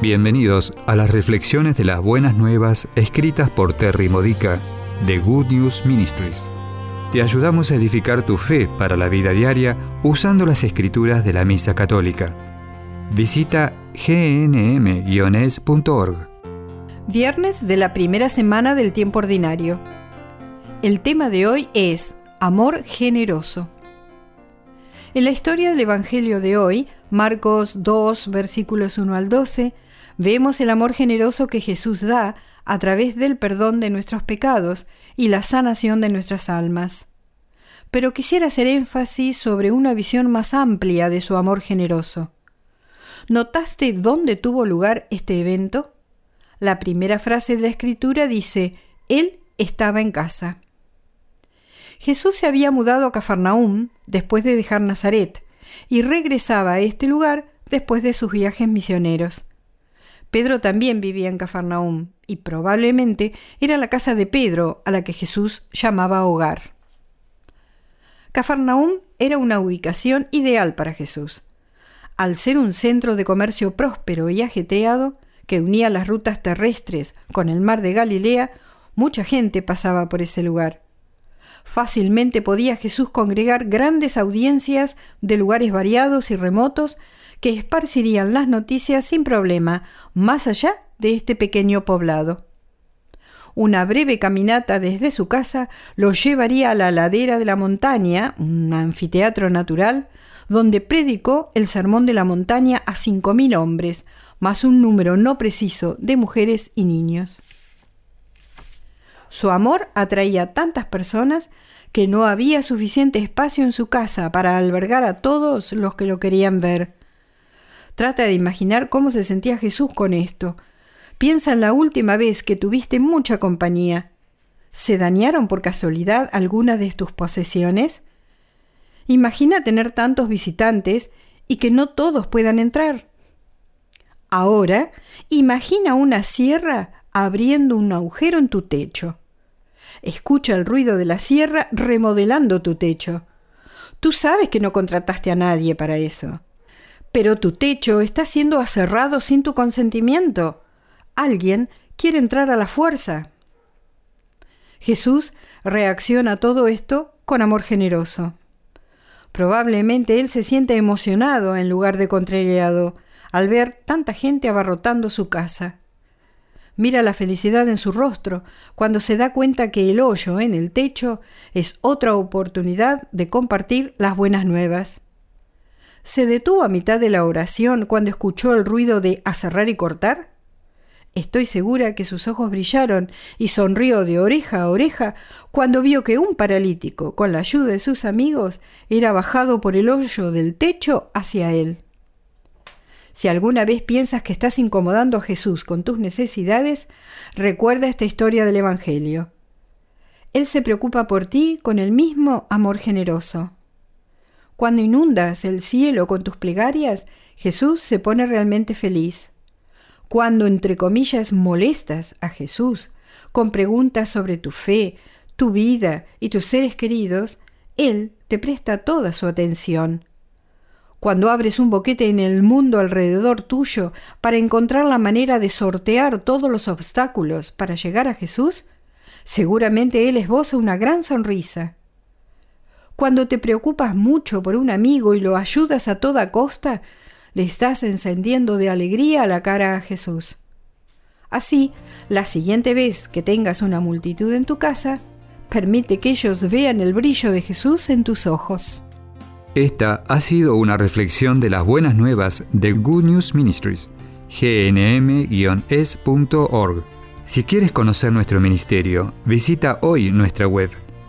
Bienvenidos a las reflexiones de las buenas nuevas escritas por Terry Modica de Good News Ministries. Te ayudamos a edificar tu fe para la vida diaria usando las escrituras de la Misa Católica. Visita gnm-es.org. Viernes de la primera semana del tiempo ordinario. El tema de hoy es Amor generoso. En la historia del Evangelio de hoy, Marcos 2, versículos 1 al 12, vemos el amor generoso que Jesús da a través del perdón de nuestros pecados y la sanación de nuestras almas. Pero quisiera hacer énfasis sobre una visión más amplia de su amor generoso. ¿Notaste dónde tuvo lugar este evento? La primera frase de la escritura dice, Él estaba en casa. Jesús se había mudado a Cafarnaúm después de dejar Nazaret y regresaba a este lugar después de sus viajes misioneros. Pedro también vivía en Cafarnaúm y probablemente era la casa de Pedro a la que Jesús llamaba hogar. Cafarnaúm era una ubicación ideal para Jesús. Al ser un centro de comercio próspero y ajetreado, que unía las rutas terrestres con el mar de Galilea, mucha gente pasaba por ese lugar. Fácilmente podía Jesús congregar grandes audiencias de lugares variados y remotos que esparcirían las noticias sin problema más allá de este pequeño poblado. Una breve caminata desde su casa lo llevaría a la ladera de la montaña, un anfiteatro natural, donde predicó el sermón de la montaña a cinco mil hombres, más un número no preciso de mujeres y niños. Su amor atraía tantas personas que no había suficiente espacio en su casa para albergar a todos los que lo querían ver. Trata de imaginar cómo se sentía Jesús con esto. Piensa en la última vez que tuviste mucha compañía. ¿Se dañaron por casualidad algunas de tus posesiones? Imagina tener tantos visitantes y que no todos puedan entrar. Ahora, imagina una sierra abriendo un agujero en tu techo. Escucha el ruido de la sierra remodelando tu techo. Tú sabes que no contrataste a nadie para eso. Pero tu techo está siendo aserrado sin tu consentimiento. Alguien quiere entrar a la fuerza. Jesús reacciona a todo esto con amor generoso. Probablemente él se siente emocionado en lugar de contrariado al ver tanta gente abarrotando su casa. Mira la felicidad en su rostro cuando se da cuenta que el hoyo en el techo es otra oportunidad de compartir las buenas nuevas. ¿Se detuvo a mitad de la oración cuando escuchó el ruido de aserrar y cortar? Estoy segura que sus ojos brillaron y sonrió de oreja a oreja cuando vio que un paralítico, con la ayuda de sus amigos, era bajado por el hoyo del techo hacia él. Si alguna vez piensas que estás incomodando a Jesús con tus necesidades, recuerda esta historia del Evangelio. Él se preocupa por ti con el mismo amor generoso. Cuando inundas el cielo con tus plegarias, Jesús se pone realmente feliz. Cuando, entre comillas, molestas a Jesús con preguntas sobre tu fe, tu vida y tus seres queridos, Él te presta toda su atención. Cuando abres un boquete en el mundo alrededor tuyo para encontrar la manera de sortear todos los obstáculos para llegar a Jesús, seguramente Él esboza una gran sonrisa. Cuando te preocupas mucho por un amigo y lo ayudas a toda costa, le estás encendiendo de alegría la cara a Jesús. Así, la siguiente vez que tengas una multitud en tu casa, permite que ellos vean el brillo de Jesús en tus ojos. Esta ha sido una reflexión de las buenas nuevas de Good News Ministries, gnm-es.org. Si quieres conocer nuestro ministerio, visita hoy nuestra web